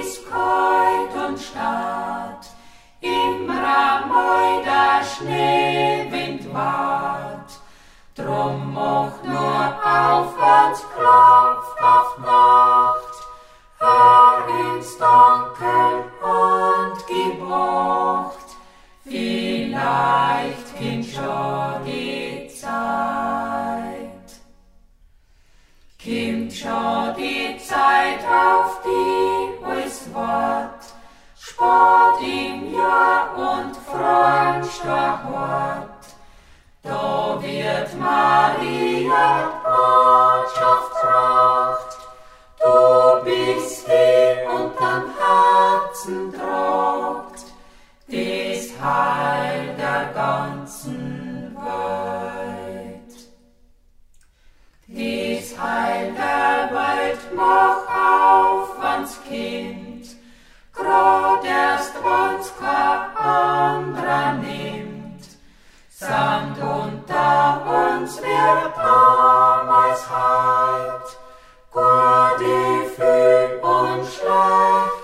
Kreut und Stadt, im Ramoi der Schneewind wart. Drum mocht nur auf uns klopft auf Nacht, hör ins Dunkel und gebrocht, vielleicht kind schon die Zeit. Kimmt schon die Zeit, Hort. Da Maria Botschaft du bist die unterm Herzen tragt, des Heil der ganzen Welt. Des Heil der Welt mach Sand unter uns wird damals Heid, halt. Gott, die Fühl und Schlecht.